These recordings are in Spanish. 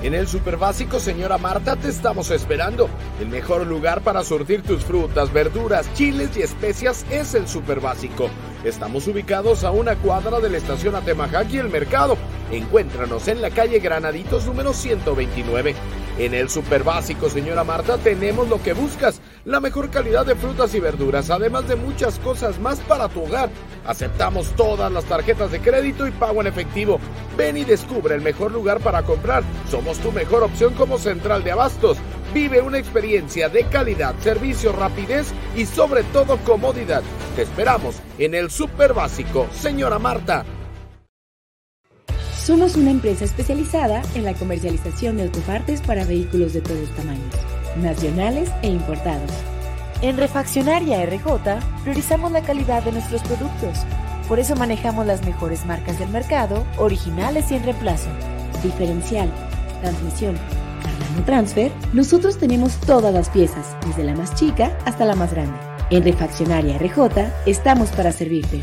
En el Super Básico, señora Marta, te estamos esperando. El mejor lugar para surtir tus frutas, verduras, chiles y especias es el Super Básico. Estamos ubicados a una cuadra de la estación Atemajac y el mercado. Encuéntranos en la calle Granaditos número 129. En el Super Básico, señora Marta, tenemos lo que buscas, la mejor calidad de frutas y verduras, además de muchas cosas más para tu hogar. Aceptamos todas las tarjetas de crédito y pago en efectivo. Ven y descubre el mejor lugar para comprar. Somos tu mejor opción como central de abastos. Vive una experiencia de calidad, servicio, rapidez y sobre todo comodidad. Te esperamos en el Super Básico, señora Marta. Somos una empresa especializada en la comercialización de autopartes para vehículos de todos tamaños, nacionales e importados. En Refaccionaria RJ priorizamos la calidad de nuestros productos. Por eso manejamos las mejores marcas del mercado, originales y en reemplazo. Diferencial, transmisión, Cargando Transfer, nosotros tenemos todas las piezas, desde la más chica hasta la más grande. En Refaccionaria RJ estamos para servirte.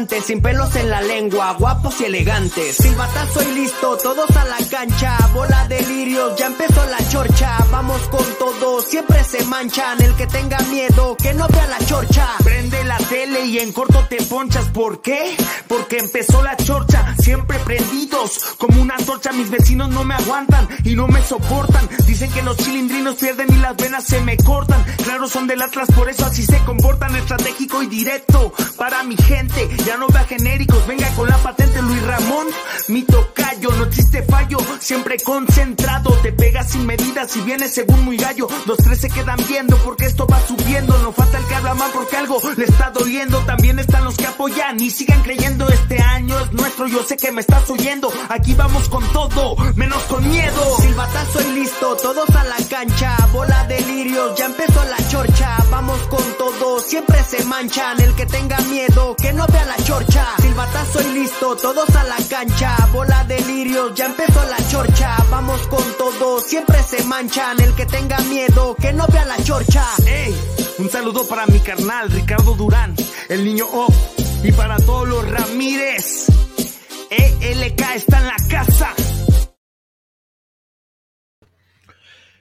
sin pelos en la lengua, guapos y elegantes. Silbatazo y listo, todos a la cancha, bola de lirios, ya empezó la chorcha, vamos con todo, siempre se manchan, el que tenga miedo, que no vea la chorcha. Prende la tele y en corto te ponchas, ¿por qué? Porque empezó la chorcha, siempre prendidos, como una torcha, mis vecinos no me aguantan y no me soportan. Dicen que los cilindrinos pierden y las venas se me cortan. Claro, son del Atlas, por eso así se comportan, estratégico y directo. Para mi gente, no vea genéricos, venga con la patente Luis Ramón, mi tocayo, no existe fallo, siempre concentrado, te pegas sin medidas y vienes según muy gallo. Los tres se quedan viendo porque esto va subiendo, no falta el que habla mal porque algo le está doliendo. También están los que apoyan y sigan creyendo, este año es nuestro, yo sé que me estás oyendo. Aquí vamos con todo, menos con miedo. Silbatazo y listo, todos a la cancha, bola de lirios, ya empezó la chorcha, vamos con todo, siempre se manchan, el que tenga miedo, que no vea la chorcha. Silbatazo y listo, todos a la cancha, bola de lirios, ya empezó la chorcha, vamos con todo, siempre se manchan, el que tenga miedo, que no vea la chorcha. Ey, un saludo para mi carnal Ricardo Durán, el niño O, y para todos los Ramírez. ELK está en la casa.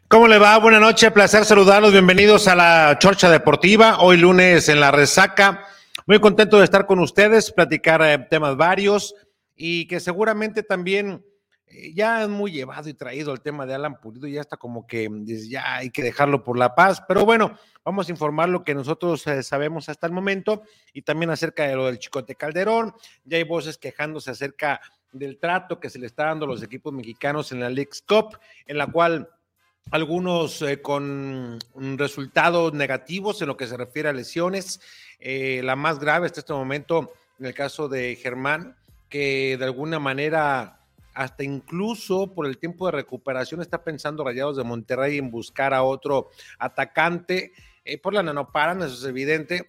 ¿Cómo le va? Buenas noches, placer saludarlos. Bienvenidos a la Chorcha Deportiva. Hoy lunes en la resaca. Muy contento de estar con ustedes, platicar eh, temas varios y que seguramente también eh, ya es muy llevado y traído el tema de Alan Pulido. Ya está como que mm, ya hay que dejarlo por la paz. Pero bueno, vamos a informar lo que nosotros eh, sabemos hasta el momento y también acerca de lo del Chicote Calderón. Ya hay voces quejándose acerca del trato que se le está dando a los equipos mexicanos en la League's Cup, en la cual algunos eh, con resultados negativos en lo que se refiere a lesiones. Eh, la más grave hasta este momento, en el caso de Germán, que de alguna manera hasta incluso por el tiempo de recuperación está pensando Rayados de Monterrey en buscar a otro atacante. Eh, por la nanoparan, eso es evidente.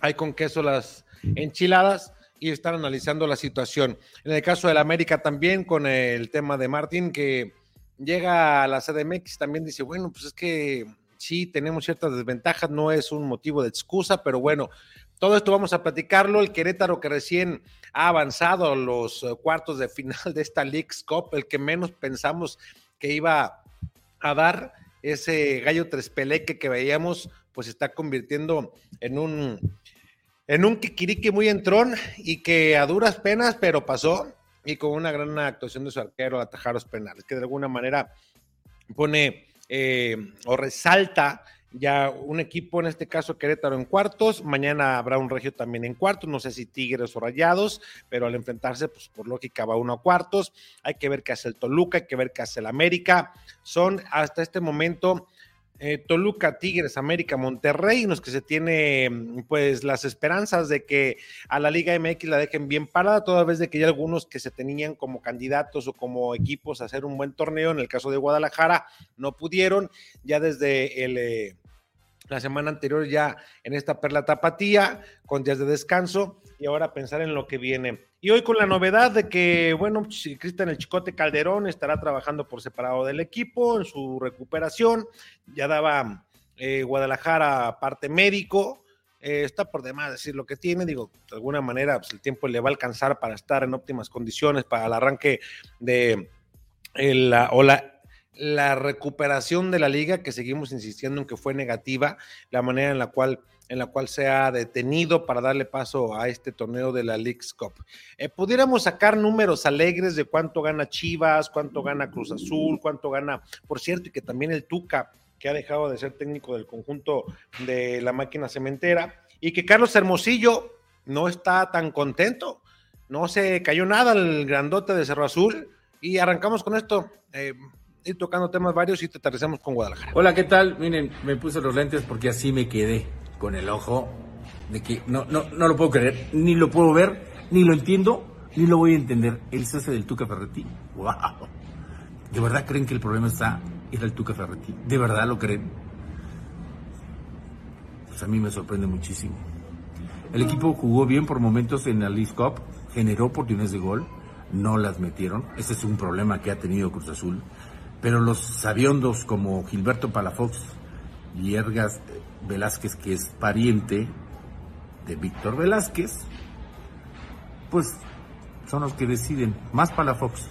Hay con queso las enchiladas y están analizando la situación. En el caso del América también con el tema de Martín que llega a la CDMX también dice, bueno, pues es que sí tenemos ciertas desventajas, no es un motivo de excusa, pero bueno, todo esto vamos a platicarlo. El Querétaro que recién ha avanzado a los eh, cuartos de final de esta League's Cup, el que menos pensamos que iba a dar ese gallo trespeleque que veíamos, pues está convirtiendo en un en un kikiriki muy entrón y que a duras penas, pero pasó y con una gran actuación de su arquero atajar los penales, que de alguna manera pone eh, o resalta ya un equipo, en este caso Querétaro en cuartos, mañana habrá un regio también en cuartos, no sé si Tigres o Rayados, pero al enfrentarse, pues por lógica va uno a cuartos, hay que ver qué hace el Toluca, hay que ver qué hace el América, son hasta este momento eh, Toluca, Tigres, América, Monterrey, en los que se tiene pues las esperanzas de que a la Liga MX la dejen bien parada, toda vez de que hay algunos que se tenían como candidatos o como equipos a hacer un buen torneo, en el caso de Guadalajara no pudieron, ya desde el... Eh, la semana anterior ya en esta perla tapatía, con días de descanso, y ahora pensar en lo que viene. Y hoy con la novedad de que, bueno, Cristian El Chicote Calderón estará trabajando por separado del equipo en su recuperación, ya daba eh, Guadalajara parte médico, eh, está por demás decir lo que tiene, digo, de alguna manera pues, el tiempo le va a alcanzar para estar en óptimas condiciones para el arranque de la, o la recuperación de la liga, que seguimos insistiendo en que fue negativa, la manera en la cual, en la cual se ha detenido para darle paso a este torneo de la League's Cup. Eh, pudiéramos sacar números alegres de cuánto gana Chivas, cuánto gana Cruz Azul, cuánto gana, por cierto, y que también el Tuca, que ha dejado de ser técnico del conjunto de la máquina cementera, y que Carlos Hermosillo no está tan contento, no se cayó nada el grandote de Cerro Azul, y arrancamos con esto. Eh, ir tocando temas varios y te aterrizamos con Guadalajara. Hola, ¿qué tal? Miren, me puse los lentes porque así me quedé con el ojo de que no, no, no lo puedo creer, ni lo puedo ver, ni lo entiendo, ni lo voy a entender. El cese del Tuca Ferretti. ¡Wow! ¿De verdad creen que el problema está en el Tuca Ferretti? ¿De verdad lo creen? Pues a mí me sorprende muchísimo. El equipo jugó bien por momentos en la League Cup, generó oportunidades de gol, no las metieron. Ese es un problema que ha tenido Cruz Azul. Pero los sabiondos como Gilberto Palafox y Ergas Velázquez, que es pariente de Víctor Velázquez, pues son los que deciden. Más Palafox.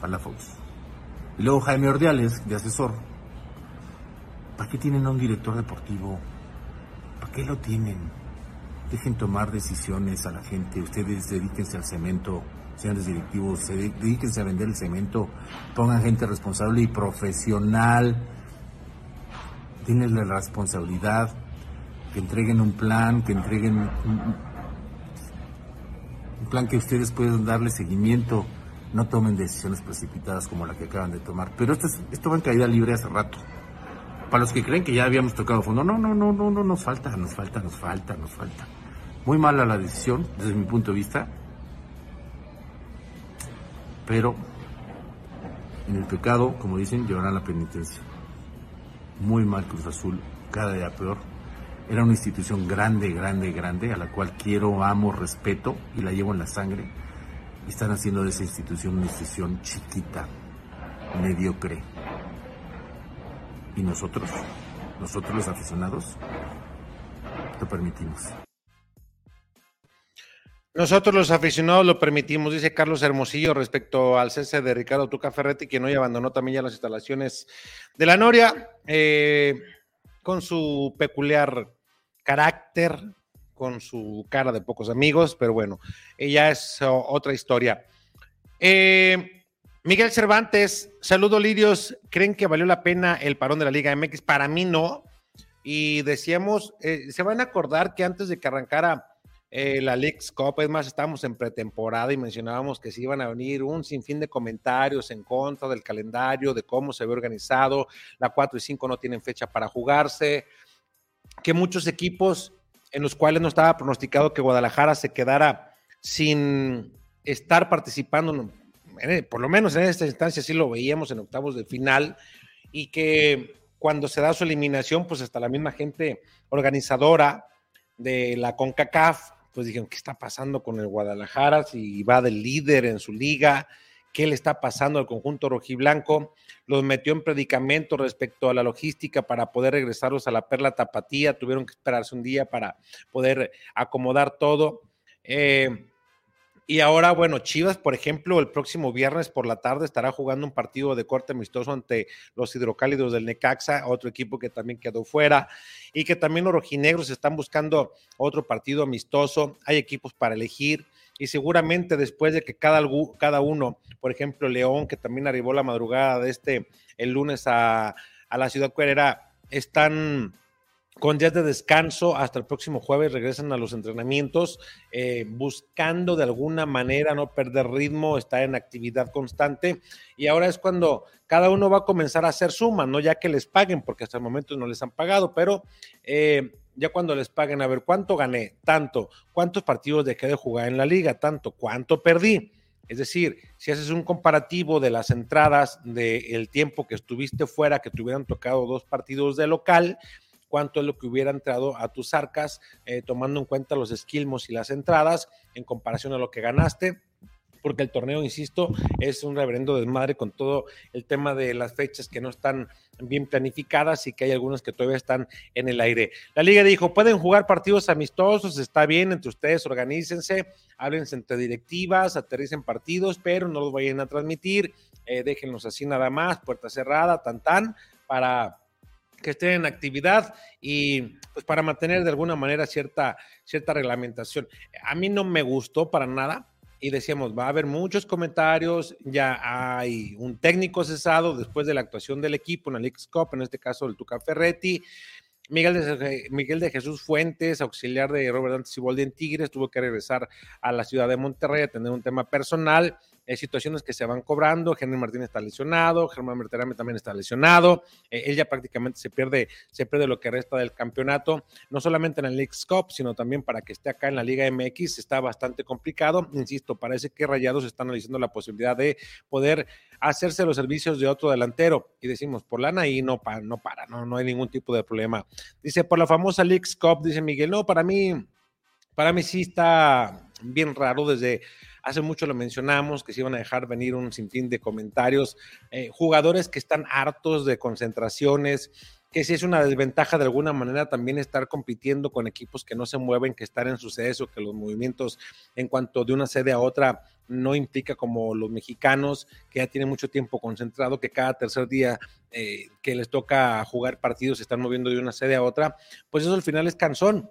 Palafox. Y luego Jaime Ordiales, de asesor. ¿Para qué tienen a un director deportivo? ¿Para qué lo tienen? Dejen tomar decisiones a la gente. Ustedes dedíquense al cemento señores directivos, se dedíquense a vender el cemento, pongan gente responsable y profesional, tienen la responsabilidad, que entreguen un plan, que entreguen un, plan que ustedes puedan darle seguimiento, no tomen decisiones precipitadas como la que acaban de tomar. Pero esto, esto va en caída libre hace rato. Para los que creen que ya habíamos tocado fondo, no, no, no, no, no, nos falta, nos falta, nos falta, nos falta. Muy mala la decisión, desde mi punto de vista, pero en el pecado, como dicen, llevarán la penitencia. Muy mal Cruz Azul, cada día peor. Era una institución grande, grande, grande, a la cual quiero, amo, respeto y la llevo en la sangre. Y están haciendo de esa institución una institución chiquita, mediocre. Y nosotros, nosotros los aficionados, lo permitimos. Nosotros los aficionados lo permitimos, dice Carlos Hermosillo respecto al cese de Ricardo Tuca Ferretti, quien hoy abandonó también ya las instalaciones de la Noria, eh, con su peculiar carácter, con su cara de pocos amigos, pero bueno, ella es otra historia. Eh, Miguel Cervantes, saludo Lirios, ¿creen que valió la pena el parón de la Liga MX? Para mí no. Y decíamos, eh, se van a acordar que antes de que arrancara eh, la League's Cup. Es más, estábamos en pretemporada y mencionábamos que se iban a venir un sinfín de comentarios en contra del calendario, de cómo se ve organizado. La 4 y 5 no tienen fecha para jugarse. Que muchos equipos en los cuales no estaba pronosticado que Guadalajara se quedara sin estar participando por lo menos en esta instancia sí lo veíamos en octavos de final, y que cuando se da su eliminación, pues hasta la misma gente organizadora de la CONCACAF, pues dijeron, ¿qué está pasando con el Guadalajara? Si va del líder en su liga, ¿qué le está pasando al conjunto rojiblanco? Los metió en predicamento respecto a la logística para poder regresarlos a la Perla Tapatía, tuvieron que esperarse un día para poder acomodar todo. Eh, y ahora, bueno, Chivas, por ejemplo, el próximo viernes por la tarde estará jugando un partido de corte amistoso ante los hidrocálidos del Necaxa, otro equipo que también quedó fuera, y que también los rojinegros están buscando otro partido amistoso. Hay equipos para elegir, y seguramente después de que cada, cada uno, por ejemplo, León, que también arribó la madrugada de este el lunes a, a la ciudad cuerera, están con días de descanso hasta el próximo jueves regresan a los entrenamientos, eh, buscando de alguna manera no perder ritmo, estar en actividad constante. Y ahora es cuando cada uno va a comenzar a hacer suma, no ya que les paguen, porque hasta el momento no les han pagado, pero eh, ya cuando les paguen, a ver cuánto gané, tanto, cuántos partidos dejé de jugar en la liga, tanto, cuánto perdí. Es decir, si haces un comparativo de las entradas del tiempo que estuviste fuera, que te hubieran tocado dos partidos de local, cuánto es lo que hubiera entrado a tus arcas, eh, tomando en cuenta los esquilmos y las entradas en comparación a lo que ganaste porque el torneo, insisto, es un reverendo desmadre con todo el tema de las fechas que no están bien planificadas y que hay algunas que todavía están en el aire. La liga dijo, pueden jugar partidos amistosos, está bien, entre ustedes organícense, háblense entre directivas, aterricen partidos, pero no los vayan a transmitir, eh, déjenlos así nada más, puerta cerrada, tan tan, para que estén en actividad y pues para mantener de alguna manera cierta, cierta reglamentación. A mí no me gustó para nada y decíamos, va a haber muchos comentarios, ya hay un técnico cesado después de la actuación del equipo en el X-Cup, en este caso el Tuca Ferretti, Miguel de, Miguel de Jesús Fuentes, auxiliar de Robert Dante Ciboldi en Tigres, tuvo que regresar a la ciudad de Monterrey a tener un tema personal eh, situaciones que se van cobrando. Henry Martínez está lesionado, Germán Berterame también está lesionado. Eh, él ya prácticamente se pierde, se pierde lo que resta del campeonato, no solamente en el League Cup, sino también para que esté acá en la Liga MX. Está bastante complicado. Insisto, parece que Rayados está analizando la posibilidad de poder hacerse los servicios de otro delantero. Y decimos, por lana y no, para, no para, no, no hay ningún tipo de problema. Dice, por la famosa League Cup, dice Miguel, no, para mí, para mí sí está bien raro desde Hace mucho lo mencionamos, que se iban a dejar venir un sinfín de comentarios. Eh, jugadores que están hartos de concentraciones, que si es una desventaja de alguna manera también estar compitiendo con equipos que no se mueven, que estar en suceso, que los movimientos en cuanto de una sede a otra no implica como los mexicanos, que ya tienen mucho tiempo concentrado, que cada tercer día eh, que les toca jugar partidos se están moviendo de una sede a otra, pues eso al final es cansón.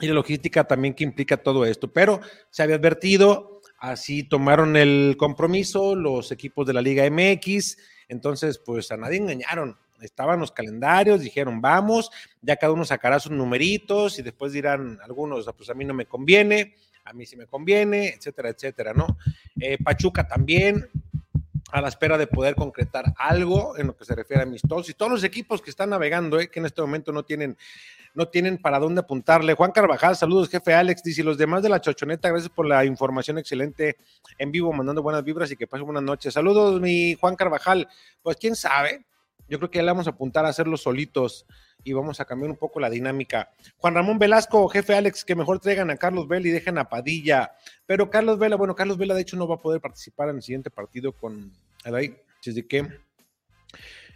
Y la logística también que implica todo esto, pero se había advertido, Así tomaron el compromiso los equipos de la Liga MX. Entonces, pues a nadie engañaron. Estaban los calendarios, dijeron, vamos, ya cada uno sacará sus numeritos y después dirán algunos, ah, pues a mí no me conviene, a mí sí me conviene, etcétera, etcétera, ¿no? Eh, Pachuca también, a la espera de poder concretar algo en lo que se refiere a amistosos y todos los equipos que están navegando, eh, que en este momento no tienen no tienen para dónde apuntarle. Juan Carvajal, saludos, jefe Alex, dice, los demás de la chochoneta, gracias por la información excelente en vivo, mandando buenas vibras y que pasen buenas noches. Saludos, mi Juan Carvajal. Pues quién sabe, yo creo que ya le vamos a apuntar a hacerlo solitos y vamos a cambiar un poco la dinámica. Juan Ramón Velasco, jefe Alex, que mejor traigan a Carlos Vela y dejen a Padilla. Pero Carlos Vela, bueno, Carlos Vela de hecho no va a poder participar en el siguiente partido con Adai, así que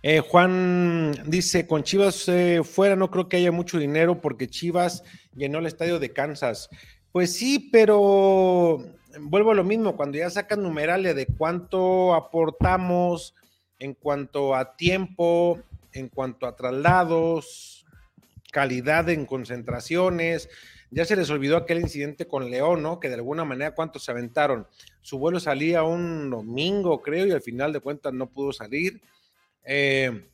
eh, Juan dice, con Chivas eh, fuera no creo que haya mucho dinero porque Chivas llenó el estadio de Kansas. Pues sí, pero vuelvo a lo mismo, cuando ya sacan numerales de cuánto aportamos en cuanto a tiempo, en cuanto a traslados, calidad en concentraciones, ya se les olvidó aquel incidente con León, ¿no? Que de alguna manera cuántos se aventaron. Su vuelo salía un domingo, creo, y al final de cuentas no pudo salir. Eh,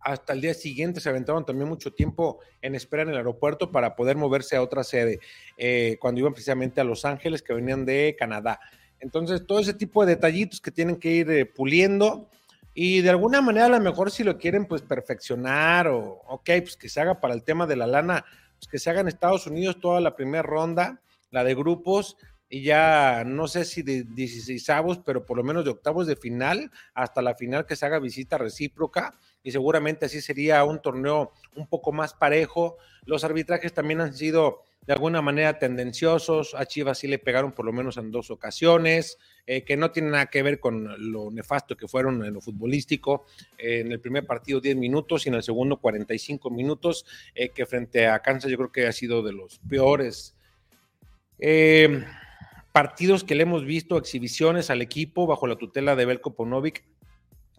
hasta el día siguiente se aventaron también mucho tiempo en espera en el aeropuerto para poder moverse a otra sede, eh, cuando iban precisamente a Los Ángeles, que venían de Canadá. Entonces, todo ese tipo de detallitos que tienen que ir eh, puliendo y de alguna manera a lo mejor si lo quieren pues perfeccionar o, ok, pues que se haga para el tema de la lana, pues que se haga en Estados Unidos toda la primera ronda, la de grupos, y ya no sé si de 16 avos, pero por lo menos de octavos de final hasta la final que se haga visita recíproca y seguramente así sería un torneo un poco más parejo. Los arbitrajes también han sido de alguna manera tendenciosos. A Chivas sí le pegaron por lo menos en dos ocasiones, eh, que no tiene nada que ver con lo nefasto que fueron en lo futbolístico. Eh, en el primer partido 10 minutos y en el segundo 45 minutos, eh, que frente a Kansas yo creo que ha sido de los peores partidos que le hemos visto, exhibiciones al equipo bajo la tutela de Belko Ponovic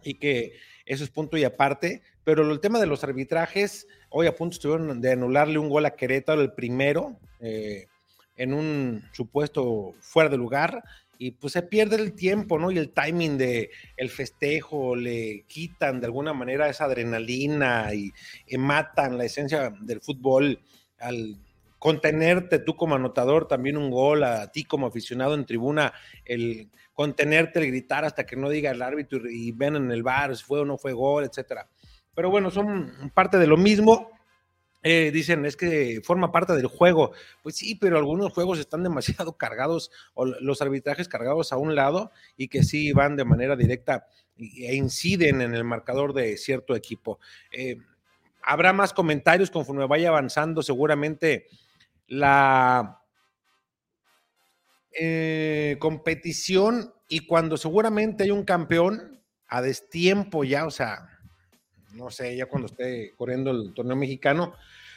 y que eso es punto y aparte, pero el tema de los arbitrajes, hoy a punto estuvieron de anularle un gol a Querétaro, el primero, eh, en un supuesto fuera de lugar, y pues se pierde el tiempo, ¿no? Y el timing de el festejo, le quitan de alguna manera esa adrenalina y, y matan la esencia del fútbol al contenerte tú como anotador también un gol, a ti como aficionado en tribuna, el contenerte, el gritar hasta que no diga el árbitro y, ven en el bar si fue o no fue gol, etcétera. Pero bueno, son parte de lo mismo. Eh, dicen, es que forma parte del juego. Pues sí, pero algunos juegos están demasiado cargados, o los arbitrajes cargados a un lado, y que sí van de manera directa e inciden en el marcador de cierto equipo. Eh, habrá más comentarios conforme vaya avanzando, seguramente la eh, competición y cuando seguramente hay un campeón a destiempo ya, o sea, no sé, ya cuando esté corriendo el torneo mexicano,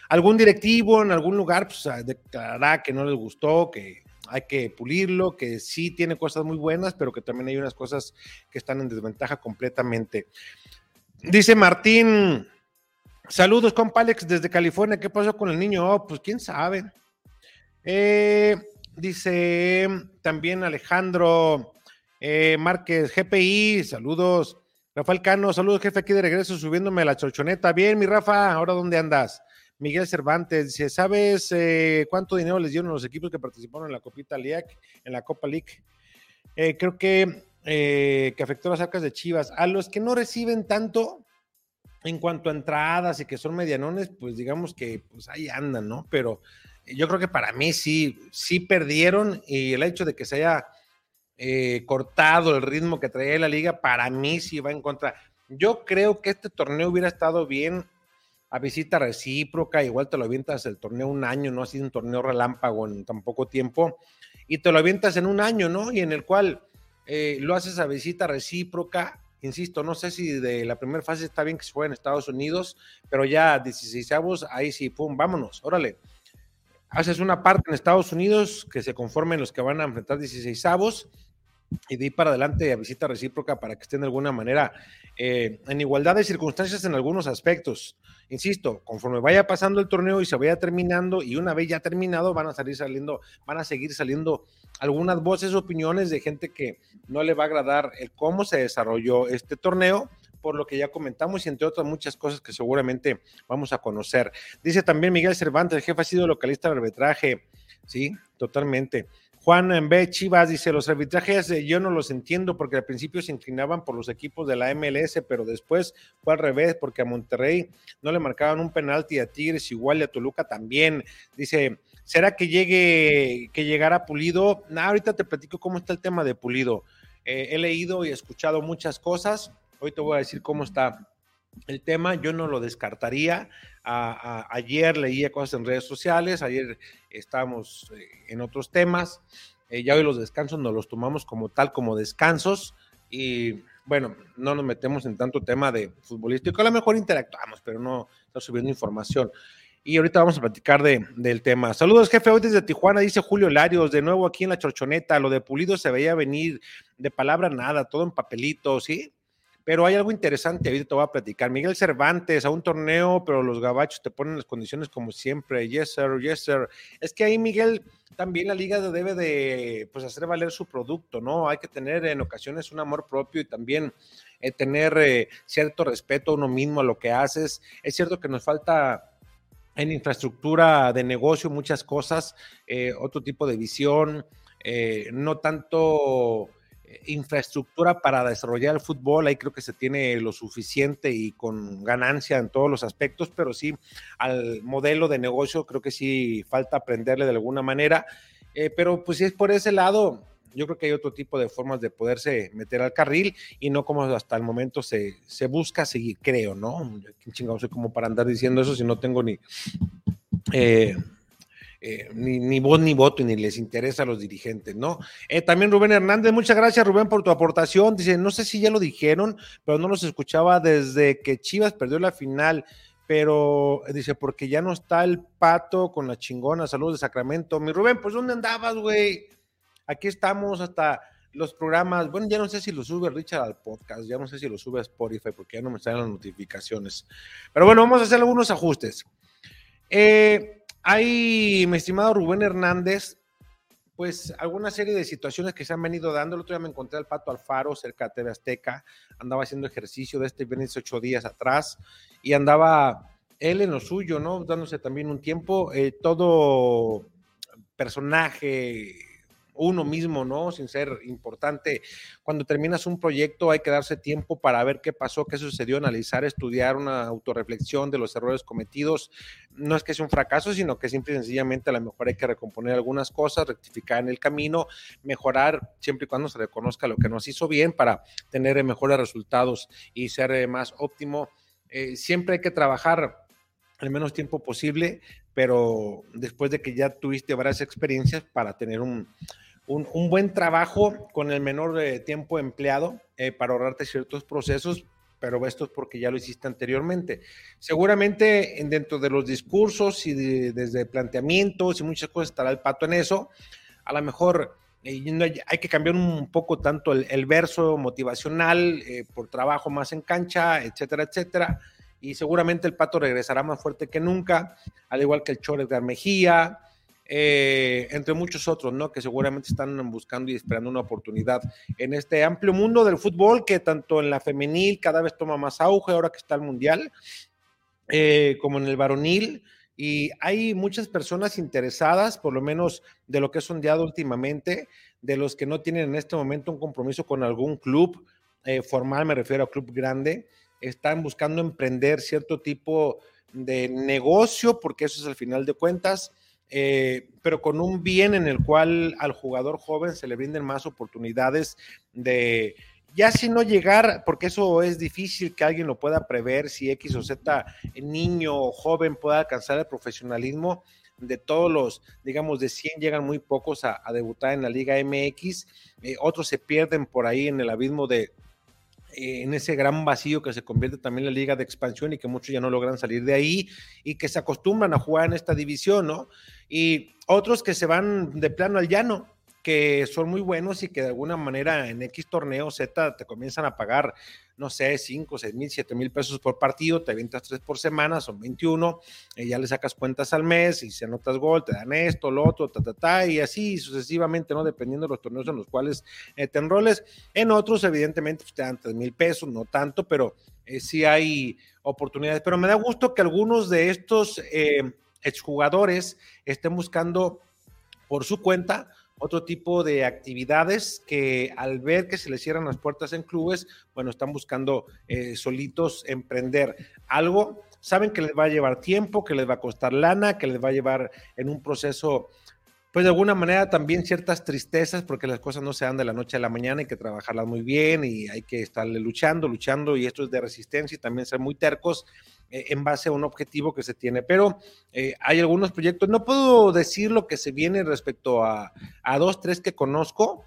algún directivo en algún lugar pues, declarará que no les gustó, que hay que pulirlo, que sí tiene cosas muy buenas, pero que también hay unas cosas que están en desventaja completamente. Dice Martín, saludos compa Alex desde California, ¿qué pasó con el niño? Oh, pues quién sabe. Eh, dice también Alejandro eh, Márquez, GPI, saludos. Rafael Cano, saludos, jefe, aquí de regreso subiéndome a la chorchoneta. Bien, mi Rafa, ¿ahora dónde andas? Miguel Cervantes dice: ¿Sabes eh, cuánto dinero les dieron los equipos que participaron en la Copita LIAC, en la Copa League? creo que, que afectó las arcas de Chivas. A los que no reciben tanto en cuanto a entradas y que son medianones, pues digamos que pues ahí andan, ¿no? Pero yo creo que para mí sí, sí perdieron y el hecho de que se haya eh, cortado el ritmo que traía la liga, para mí sí va en contra. Yo creo que este torneo hubiera estado bien a visita recíproca, igual te lo avientas el torneo un año, no ha sido un torneo relámpago en tan poco tiempo, y te lo avientas en un año, ¿no? Y en el cual eh, lo haces a visita recíproca, insisto, no sé si de la primera fase está bien que se juegue en Estados Unidos, pero ya 16 avos, ahí sí, pum, vámonos, órale haces una parte en Estados Unidos que se conformen los que van a enfrentar 16 avos y de ahí para adelante a visita recíproca para que estén de alguna manera eh, en igualdad de circunstancias en algunos aspectos. Insisto, conforme vaya pasando el torneo y se vaya terminando y una vez ya terminado van a salir saliendo, van a seguir saliendo algunas voces, opiniones de gente que no le va a agradar el cómo se desarrolló este torneo por lo que ya comentamos y entre otras muchas cosas que seguramente vamos a conocer. Dice también Miguel Cervantes, el jefe ha sido localista de arbitraje. Sí, totalmente. Juan B. Chivas dice, los arbitrajes eh, yo no los entiendo porque al principio se inclinaban por los equipos de la MLS, pero después fue al revés porque a Monterrey no le marcaban un penalti a Tigres igual y a Toluca también. Dice, ¿será que llegue, que llegara Pulido? ahorita te platico cómo está el tema de Pulido. Eh, he leído y escuchado muchas cosas. Hoy te voy a decir cómo está el tema. Yo no lo descartaría. ayer leía cosas en redes sociales, ayer estábamos eh, en otros temas. Eh, ya hoy los descansos nos los tomamos como tal, como descansos. Y bueno, no nos metemos en tanto tema de futbolístico. A lo mejor interactuamos, pero no está subiendo información. Y ahorita vamos a platicar de, del tema. Saludos, jefe. Hoy desde Tijuana dice Julio Larios, de nuevo aquí en la Chorchoneta. Lo de Pulido se veía venir, de palabra nada, todo en papelitos, ¿sí? Pero hay algo interesante, ahorita te voy a platicar. Miguel Cervantes a un torneo, pero los gabachos te ponen las condiciones como siempre. Yes, sir, yes, sir. Es que ahí, Miguel, también la liga debe de pues, hacer valer su producto, ¿no? Hay que tener en ocasiones un amor propio y también eh, tener eh, cierto respeto a uno mismo, a lo que haces. Es cierto que nos falta en infraestructura de negocio muchas cosas, eh, otro tipo de visión, no tanto infraestructura para desarrollar el fútbol, ahí creo que se tiene lo suficiente y con ganancia en todos los aspectos, pero sí al modelo de negocio creo que sí falta aprenderle de alguna manera Eh, pero pues si es por ese lado, yo creo que hay otro tipo de formas de poderse meter al carril y no como hasta el momento se, se busca seguir, creo, ¿no? ¿Quién soy como para andar diciendo eso si no tengo ni, eh, eh, ni, ni, voz ni voto ni les interesa a los dirigentes, ¿no? Eh, también Rubén Hernández, muchas gracias Rubén por tu aportación. Dice, no sé si ya lo dijeron, pero no los escuchaba desde que Chivas perdió la final pero dice, porque ya no está el pato con la chingona, salud de Sacramento. Mi Rubén, pues ¿dónde andabas, güey? Aquí estamos hasta los programas, bueno, ya no sé si lo sube Richard al podcast, ya no sé si lo sube a Spotify porque ya no me salen las notificaciones. Pero bueno, vamos a hacer algunos ajustes. Eh, hay, mi estimado Rubén Hernández, pues alguna serie de situaciones que se han venido dando. El otro día me encontré al Pato Alfaro cerca de TV Azteca, andaba haciendo ejercicio de este viernes ocho días atrás y andaba él en lo suyo, ¿no? Dándose también un tiempo. Eh, todo personaje uno mismo, ¿no? Sin ser importante. Cuando terminas un proyecto hay que darse tiempo para ver qué pasó, qué sucedió, analizar, estudiar una autorreflexión de los errores cometidos. No es que sea un fracaso, sino que simple y sencillamente a lo mejor hay que recomponer algunas cosas, rectificar en el camino, mejorar siempre y cuando se reconozca lo que nos hizo bien para tener mejores resultados y ser eh, más óptimo. Eh, siempre hay que trabajar el menos tiempo posible, pero después de que ya tuviste varias experiencias para tener un, un, buen trabajo con el menor eh, tiempo empleado eh, para ahorrarte ciertos procesos, pero esto es porque ya lo hiciste anteriormente. Seguramente dentro de los discursos y desde planteamientos y muchas cosas estará el pato en eso. A lo mejor eh, hay que cambiar un poco tanto el, verso motivacional por trabajo más en cancha, etcétera, etcétera. Y seguramente el pato regresará más fuerte que nunca, al igual que el Chor Edgar Mejía, eh, entre muchos otros, ¿no? Que seguramente están buscando y esperando una oportunidad en este amplio mundo del fútbol que tanto en la femenil cada vez toma más auge ahora que está el mundial, eh, como en el varonil. Y hay muchas personas interesadas, por lo menos de lo que es sondeado últimamente, de los que no tienen en este momento un compromiso con algún club eh, formal, me refiero a club grande, están buscando emprender cierto tipo de negocio, porque eso es al final de cuentas, eh, pero con un bien en el cual al jugador joven se le brinden más oportunidades de, ya si no llegar, porque eso es difícil que alguien lo pueda prever, si X o Z niño o joven pueda alcanzar el profesionalismo, de todos los, digamos, de 100 llegan muy pocos a, debutar en la Liga MX, eh, otros se pierden por ahí en el abismo de, eh, en ese gran vacío que se convierte también en la liga de expansión y que muchos ya no logran salir de ahí y que se acostumbran a jugar en esta división, ¿no? Y otros que se van de plano al llano, que son muy buenos y que de alguna manera en X torneo Z te comienzan a pagar, no sé, 5, 6 mil, 7 mil pesos por partido, te avientas 3 por semana, son 21, y ya le sacas cuentas al mes y si anotas gol, te dan esto, lo otro, ta, ta, ta, y así sucesivamente, ¿no? Dependiendo de los torneos en los cuales eh, te enroles. En otros, evidentemente, pues, te dan 3 mil pesos, no tanto, pero eh, sí hay oportunidades. Pero me da gusto que algunos de estos eh, exjugadores estén buscando por su cuenta otro tipo de actividades que al ver que se les cierran las puertas en clubes, bueno, están buscando eh, solitos emprender algo. Saben que les va a llevar tiempo, que les va a costar lana, que les va a llevar en un proceso, pues de alguna manera también ciertas tristezas, porque las cosas no se dan de la noche a la mañana, hay que trabajarlas muy bien y hay que estarle luchando, luchando, y esto es de resistencia y también ser muy tercos eh, en base a un objetivo que se tiene. Pero eh, hay algunos proyectos, no puedo decir lo que se viene respecto a, dos, tres que conozco,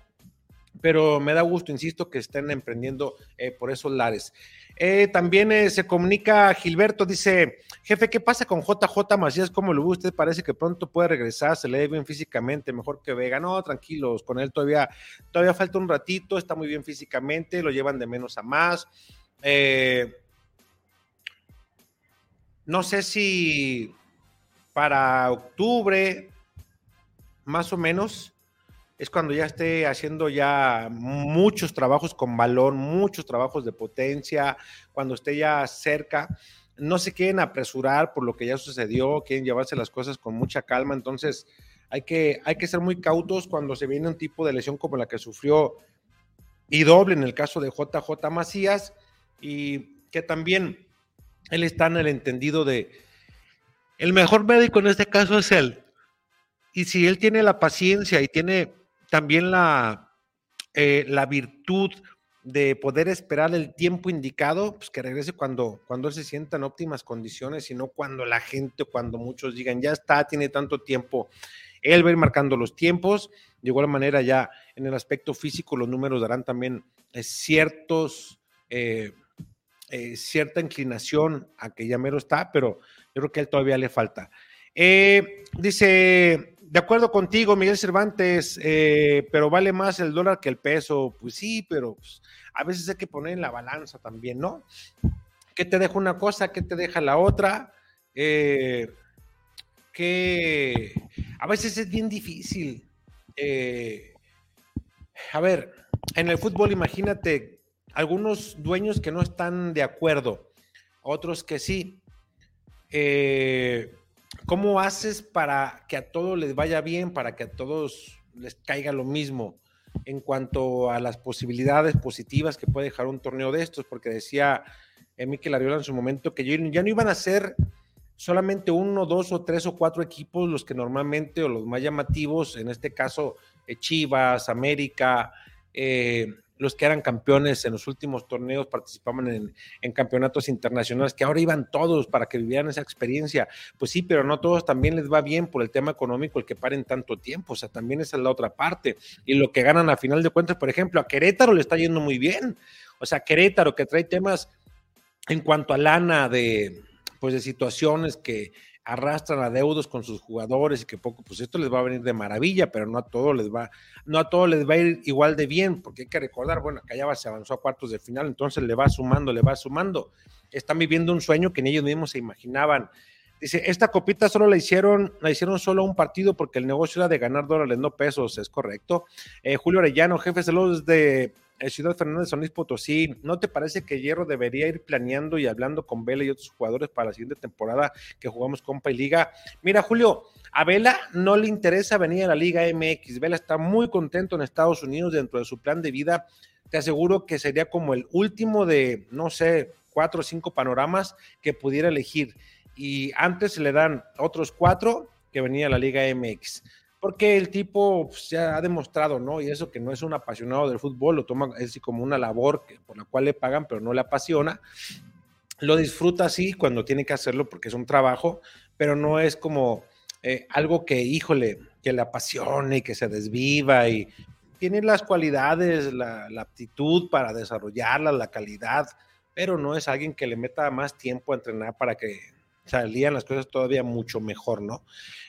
pero me da gusto, insisto, que estén emprendiendo eh, por esos lares. también se comunica Gilberto, dice, jefe, ¿qué pasa con JJ Macías? ¿Cómo lo ve usted? Parece que pronto puede regresar, se le ve bien físicamente, mejor que Vega. No, tranquilos, con él todavía, todavía falta un ratito, está muy bien físicamente, lo llevan de menos a más. No sé si para octubre, más o menos, es cuando ya esté haciendo ya muchos trabajos con balón, muchos trabajos de potencia, cuando esté ya cerca. No se quieren apresurar por lo que ya sucedió, quieren llevarse las cosas con mucha calma, entonces hay que, hay que ser muy cautos cuando se viene un tipo de lesión como la que sufrió y doble en el caso de JJ Macías y que también él está en el entendido de el mejor médico en este caso es él. y si él tiene la paciencia y tiene también la, eh, la virtud de poder esperar el tiempo indicado, pues que regrese cuando, cuando él se sienta en óptimas condiciones y no cuando la gente, cuando muchos digan, ya está, tiene tanto tiempo. Él va a ir marcando los tiempos. De igual manera, ya en el aspecto físico, los números darán también eh, ciertos, eh, eh, cierta inclinación a que ya mero está, pero yo creo que a él todavía le falta. dice, de acuerdo contigo, Miguel Cervantes, pero vale más el dólar que el peso. Pues sí, pero pues, a veces hay que poner en la balanza también, ¿no? ¿Qué te deja una cosa? ¿Qué te deja la otra? que a veces es bien difícil. a ver, en el fútbol, imagínate, algunos dueños que no están de acuerdo, otros que sí. Eh, ¿Cómo haces para que a todos les vaya bien, para que a todos les caiga lo mismo en cuanto a las posibilidades positivas que puede dejar un torneo de estos? Porque decía Miquel Ariola en su momento que ya no iban a ser solamente uno, dos o tres o cuatro equipos los que normalmente o los más llamativos, en este caso eh, Chivas, América, eh, los que eran campeones en los últimos torneos participaban en, campeonatos internacionales, que ahora iban todos para que vivieran esa experiencia. Pues sí, pero no todos también les va bien por el tema económico el que paren tanto tiempo, o sea, también esa es la otra parte. Y lo que ganan a final de cuentas, por ejemplo, a Querétaro le está yendo muy bien. O sea, Querétaro que trae temas en cuanto a lana de, pues de situaciones que arrastran a deudos con sus jugadores y que poco, pues esto les va a venir de maravilla, pero no a todos les va, no a todos les va a ir igual de bien, porque hay que recordar, bueno, Callaba se avanzó a cuartos de final, entonces le va sumando, le va sumando. Están viviendo un sueño que ni ellos mismos se imaginaban. Dice, esta copita solo la hicieron, la hicieron solo un partido porque el negocio era de ganar dólares, no pesos, es correcto. Eh, Julio Arellano, jefe, saludos desde Ciudad Fernández, San Luis Potosí, ¿no te parece que Hierro debería ir planeando y hablando con Vela y otros jugadores para la siguiente temporada que jugamos Compa y Liga? Mira, Julio, a Vela no le interesa venir a la Liga MX. Vela está muy contento en Estados Unidos dentro de su plan de vida. Te aseguro que sería como el último de, no sé, cuatro o cinco panoramas que pudiera elegir. Y antes se le dan otros cuatro que venía a la Liga MX porque el tipo pues, ya ha demostrado, ¿no? Y eso que no es un apasionado del fútbol, lo toma así como una labor por la cual le pagan, pero no le apasiona. Lo disfruta así cuando tiene que hacerlo porque es un trabajo, pero no es como eh, algo que, híjole, que le apasione y que se desviva y tiene las cualidades, la, la aptitud para desarrollarla, la calidad, pero no es alguien que le meta más tiempo a entrenar para que salían las cosas todavía mucho mejor, ¿no?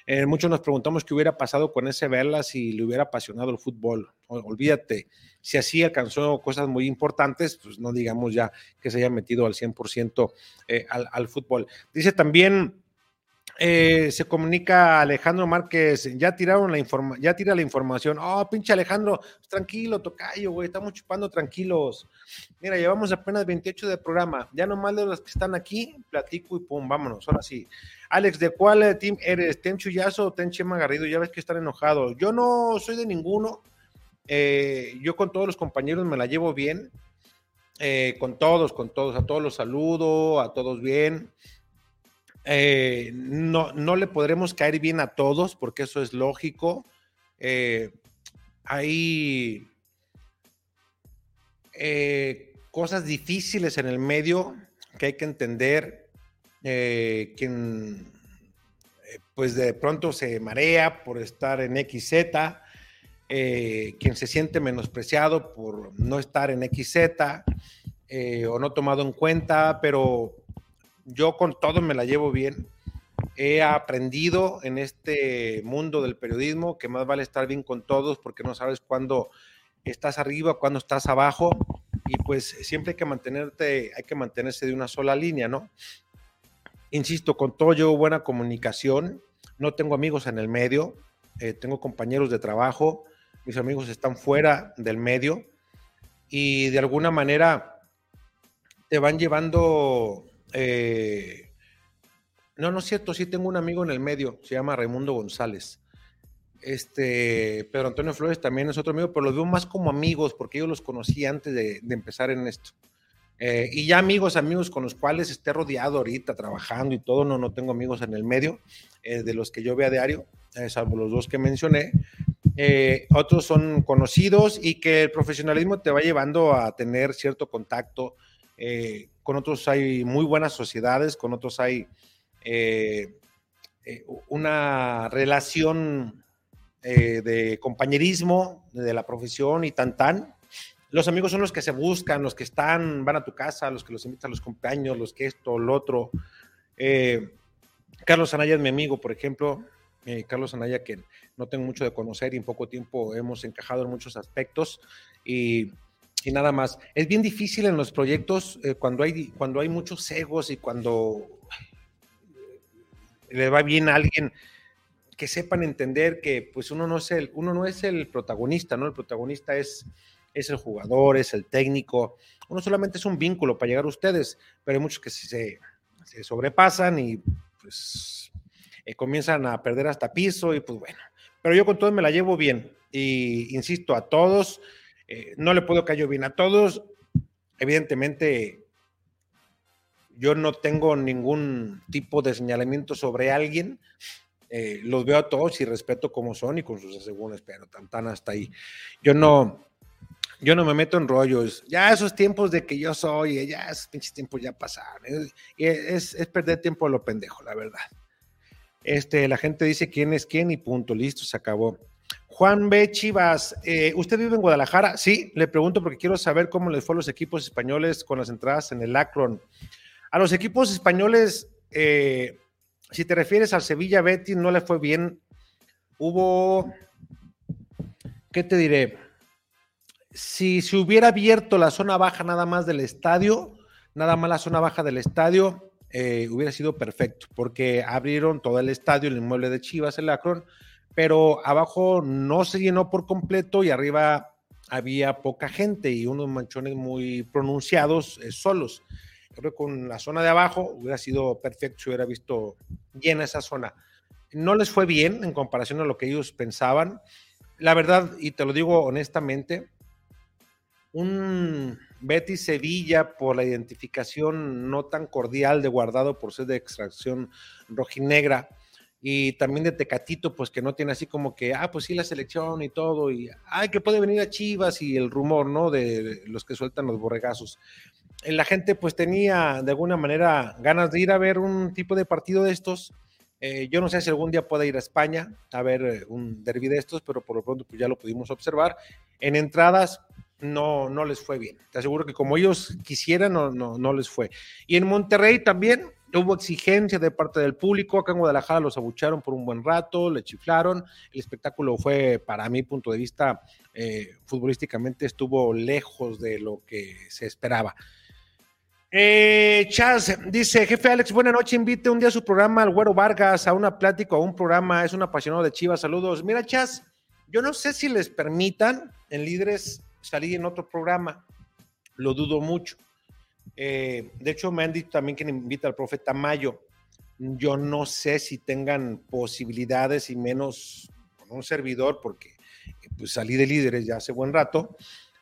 Eh, muchos nos preguntamos qué hubiera pasado con ese Vela si le hubiera apasionado el fútbol. olvídate, si así alcanzó cosas muy importantes, pues no digamos ya que se haya metido al 100% eh, al, al fútbol. Dice también eh, se comunica Alejandro Márquez, ya tiraron la información, ya tira la información. Oh, pinche Alejandro, tranquilo, tocayo, güey, estamos chupando tranquilos. Mira, llevamos apenas 28 de programa, ya nomás de los que están aquí, platico y pum, vámonos, ahora sí. Alex, ¿de cuál eh, team eres? ¿Ten Chuyazo o Ten Chema Garrido? Ya ves que están enojados. Yo no soy de ninguno. Eh, yo con todos los compañeros me la llevo bien. con todos, con todos, a todos los saludo, a todos bien. Eh, no, no le podremos caer bien a todos, porque eso es lógico. Eh, hay eh, cosas difíciles en el medio que hay que entender. quien pues de pronto se marea por estar en XZ, quien se siente menospreciado por no estar en XZ o no tomado en cuenta, pero yo con todo me la llevo bien. He aprendido en este mundo del periodismo que más vale estar bien con todos porque no sabes cuándo estás arriba, cuándo estás abajo. Y pues siempre hay que mantenerte, hay que mantenerse de una sola línea, ¿no? Insisto, con todo yo buena comunicación, no tengo amigos en el medio, eh, tengo compañeros de trabajo, mis amigos están fuera del medio. Y de alguna manera te van llevando eh, no, no es cierto, sí tengo un amigo en el medio, se llama Raimundo González. Este, Pedro Antonio Flores también es otro amigo, pero los veo más como amigos porque yo los conocí antes de, empezar en esto. Eh, y ya amigos, amigos con los cuales esté rodeado ahorita trabajando y todo, no, no tengo amigos en el medio eh, de los que yo vea diario. eh, salvo los dos que mencioné. Otros son conocidos y que el profesionalismo te va llevando a tener cierto contacto. Eh, con otros hay muy buenas sociedades, con otros hay una relación de compañerismo de la profesión y tan tan. Los amigos son los que se buscan, los que están, van a tu casa, los que los invitan a los cumpleaños, los que esto, lo otro. Carlos Anaya es mi amigo, por ejemplo. Eh, Carlos Anaya, que no tengo mucho de conocer y en poco tiempo hemos encajado en muchos aspectos. Y, nada más. Es bien difícil en los proyectos eh, cuando, hay, cuando hay muchos egos y cuando le va bien a alguien que sepan entender que pues uno no es el, uno no es el protagonista, ¿no? El protagonista es, es el jugador, es el técnico. Uno solamente es un vínculo para llegar a ustedes, pero hay muchos que se, se sobrepasan y pues eh, comienzan a perder hasta piso y pues bueno, pero yo con todos me la llevo bien y insisto, a todos, eh, no le puedo caer bien a todos, evidentemente yo no tengo ningún tipo de señalamiento sobre alguien, eh, los veo a todos y respeto como son y con sus asegúnes, pero tan, tan hasta ahí. Yo no, yo no me meto en rollos. Ya esos tiempos de que yo soy, ya esos pinches tiempos ya pasaron. Es, es, perder tiempo a lo pendejo, la verdad. Este, la gente dice quién es quién y punto, listo, se acabó. Juan B. Chivas, eh, ¿usted vive en Guadalajara? Sí, le pregunto porque quiero saber cómo les fue a los equipos españoles con las entradas en el Akron. A los equipos españoles, eh, si te refieres al Sevilla Betty, no le fue bien. Hubo, ¿qué te diré? Si se hubiera abierto la zona baja nada más del estadio, nada más la zona baja del estadio, eh, hubiera sido perfecto, porque abrieron todo el estadio, el inmueble de Chivas, el Akron, pero abajo no se llenó por completo y arriba había poca gente y unos manchones muy pronunciados eh, solos. Creo que con la zona de abajo hubiera sido perfecto si hubiera visto llena esa zona. No les fue bien en comparación a lo que ellos pensaban. La verdad, y te lo digo honestamente, un Betty Sevilla por la identificación no tan cordial de guardado por ser de extracción rojinegra y también de Tecatito, pues que no tiene así como que, ah, pues sí, la selección y todo, y, ay, que puede venir a Chivas y el rumor, ¿no? De los que sueltan los borregazos. La gente pues tenía de alguna manera ganas de ir a ver un tipo de partido de estos. Eh, yo no sé si algún día pueda ir a España a ver eh, un derby de estos, pero por lo pronto pues ya lo pudimos observar. En entradas, no, no les fue bien. Te aseguro que como ellos quisieran, no, no, no les fue. Y en Monterrey también hubo exigencia de parte del público. Acá en Guadalajara los abucharon por un buen rato, le chiflaron. El espectáculo fue, para mi punto de vista, eh, futbolísticamente estuvo lejos de lo que se esperaba. Eh, Chaz dice, jefe Alex, buena noche, invite un día a su programa al Güero Vargas a una plática o un programa, es un apasionado de Chivas, saludos. Mira, Chaz, yo no sé si les permitan en Líderes salir en otro programa. Lo dudo mucho. Eh, de hecho, me han dicho también que invita al profeta Mayo. Yo no sé si tengan posibilidades y menos con un servidor, porque pues salí de líderes ya hace buen rato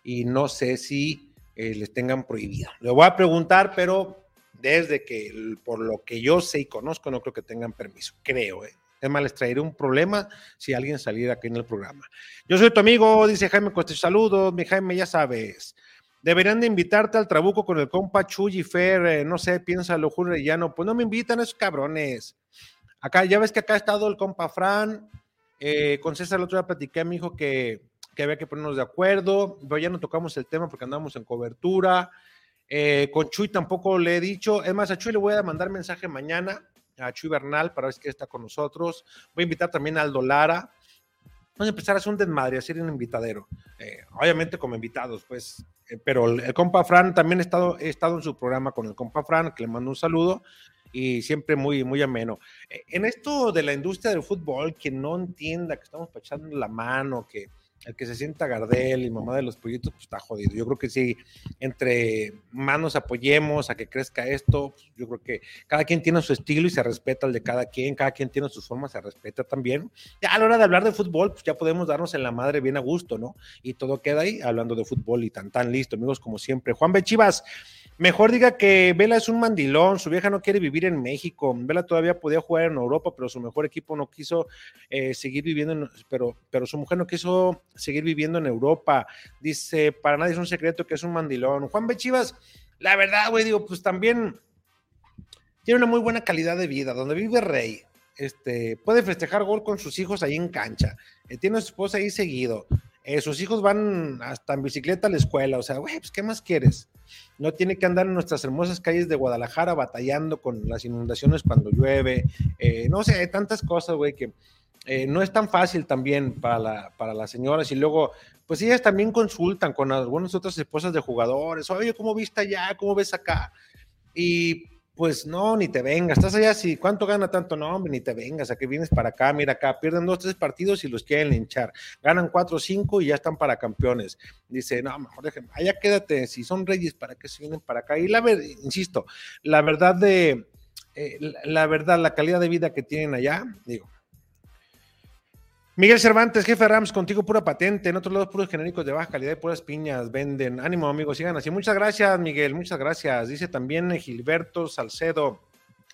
y no sé si eh, les tengan prohibido. Le voy a preguntar, pero desde que por lo que yo sé y conozco, no creo que tengan permiso. Creo, ¿eh? Es más, les traeré un problema si alguien saliera aquí en el programa. Yo soy tu amigo, dice Jaime Costa. Saludos, mi Jaime, ya sabes. Deberían de invitarte al trabuco con el compa Chuy Fer, eh, no sé, piénsalo, Julio no. Pues no me invitan esos cabrones. Acá, ya ves que acá ha estado el compa Fran. Eh, con César el otro día platiqué, me dijo que, que, había que ponernos de acuerdo, pero ya no tocamos el tema porque andamos en cobertura. Eh, con Chuy tampoco le he dicho. Es más, a Chuy le voy a mandar mensaje mañana a Chuy Bernal para ver si está con nosotros. Voy a invitar también a Aldo Lara. Vamos a empezar a hacer un desmadre, a hacer un invitadero. Eh, obviamente como invitados, pues. Eh, pero el, compa Fran también he estado, he estado en su programa con el compa Fran, que le mando un saludo y siempre muy, muy ameno. Eh, en esto de la industria del fútbol, que no entienda que estamos echando la mano, que el que se sienta Gardel y mamá de los proyectos, pues está jodido. Yo creo que si entre manos apoyemos a que crezca esto, pues, yo creo que cada quien tiene su estilo y se respeta el de cada quien, cada quien tiene sus formas, se respeta también. Ya a la hora de hablar de fútbol, pues ya podemos darnos en la madre bien a gusto, ¿no? Y todo queda ahí hablando de fútbol y tan tan listo, amigos, como siempre. Juan B. Chivas, Mejor diga que Vela es un mandilón, su vieja no quiere vivir en México. Vela todavía podía jugar en Europa, pero su mejor equipo no quiso eh, seguir viviendo, en, pero, pero su mujer no quiso seguir viviendo en Europa. Dice, para nadie es un secreto que es un mandilón. Juan B. Chivas, la verdad, güey, digo, pues también tiene una muy buena calidad de vida, donde vive Rey. Este, puede festejar gol con sus hijos ahí en cancha. Eh, tiene a su esposa ahí seguido. Eh, sus hijos van hasta en bicicleta a la escuela. O sea, güey, pues, ¿qué más quieres? no tiene que andar en nuestras hermosas calles de Guadalajara batallando con las inundaciones cuando llueve, eh, no sé, hay tantas cosas, güey, que eh, no es tan fácil también para, para las señoras y luego, pues ellas también consultan con algunas otras esposas de jugadores, oye, ¿cómo viste allá? ¿Cómo ves acá? Y pues no, ni te vengas, estás allá, sí, ¿cuánto gana tanto? No, hombre, ni te vengas, a que vienes para acá, mira acá, pierden dos, tres partidos y los quieren linchar, ganan cuatro, cinco y ya están para campeones. Dice, no, mejor déjenme, allá quédate, si son reyes, ¿para qué se vienen para acá? Y la verdad, insisto, la verdad de, eh, la verdad, la calidad de vida que tienen allá, digo, Miguel Cervantes, jefe Rams, contigo pura patente. En otros lados, puros genéricos de baja calidad y puras piñas venden. Ánimo, amigos, sigan así. Muchas gracias, Miguel, muchas gracias. Dice también Gilberto Salcedo.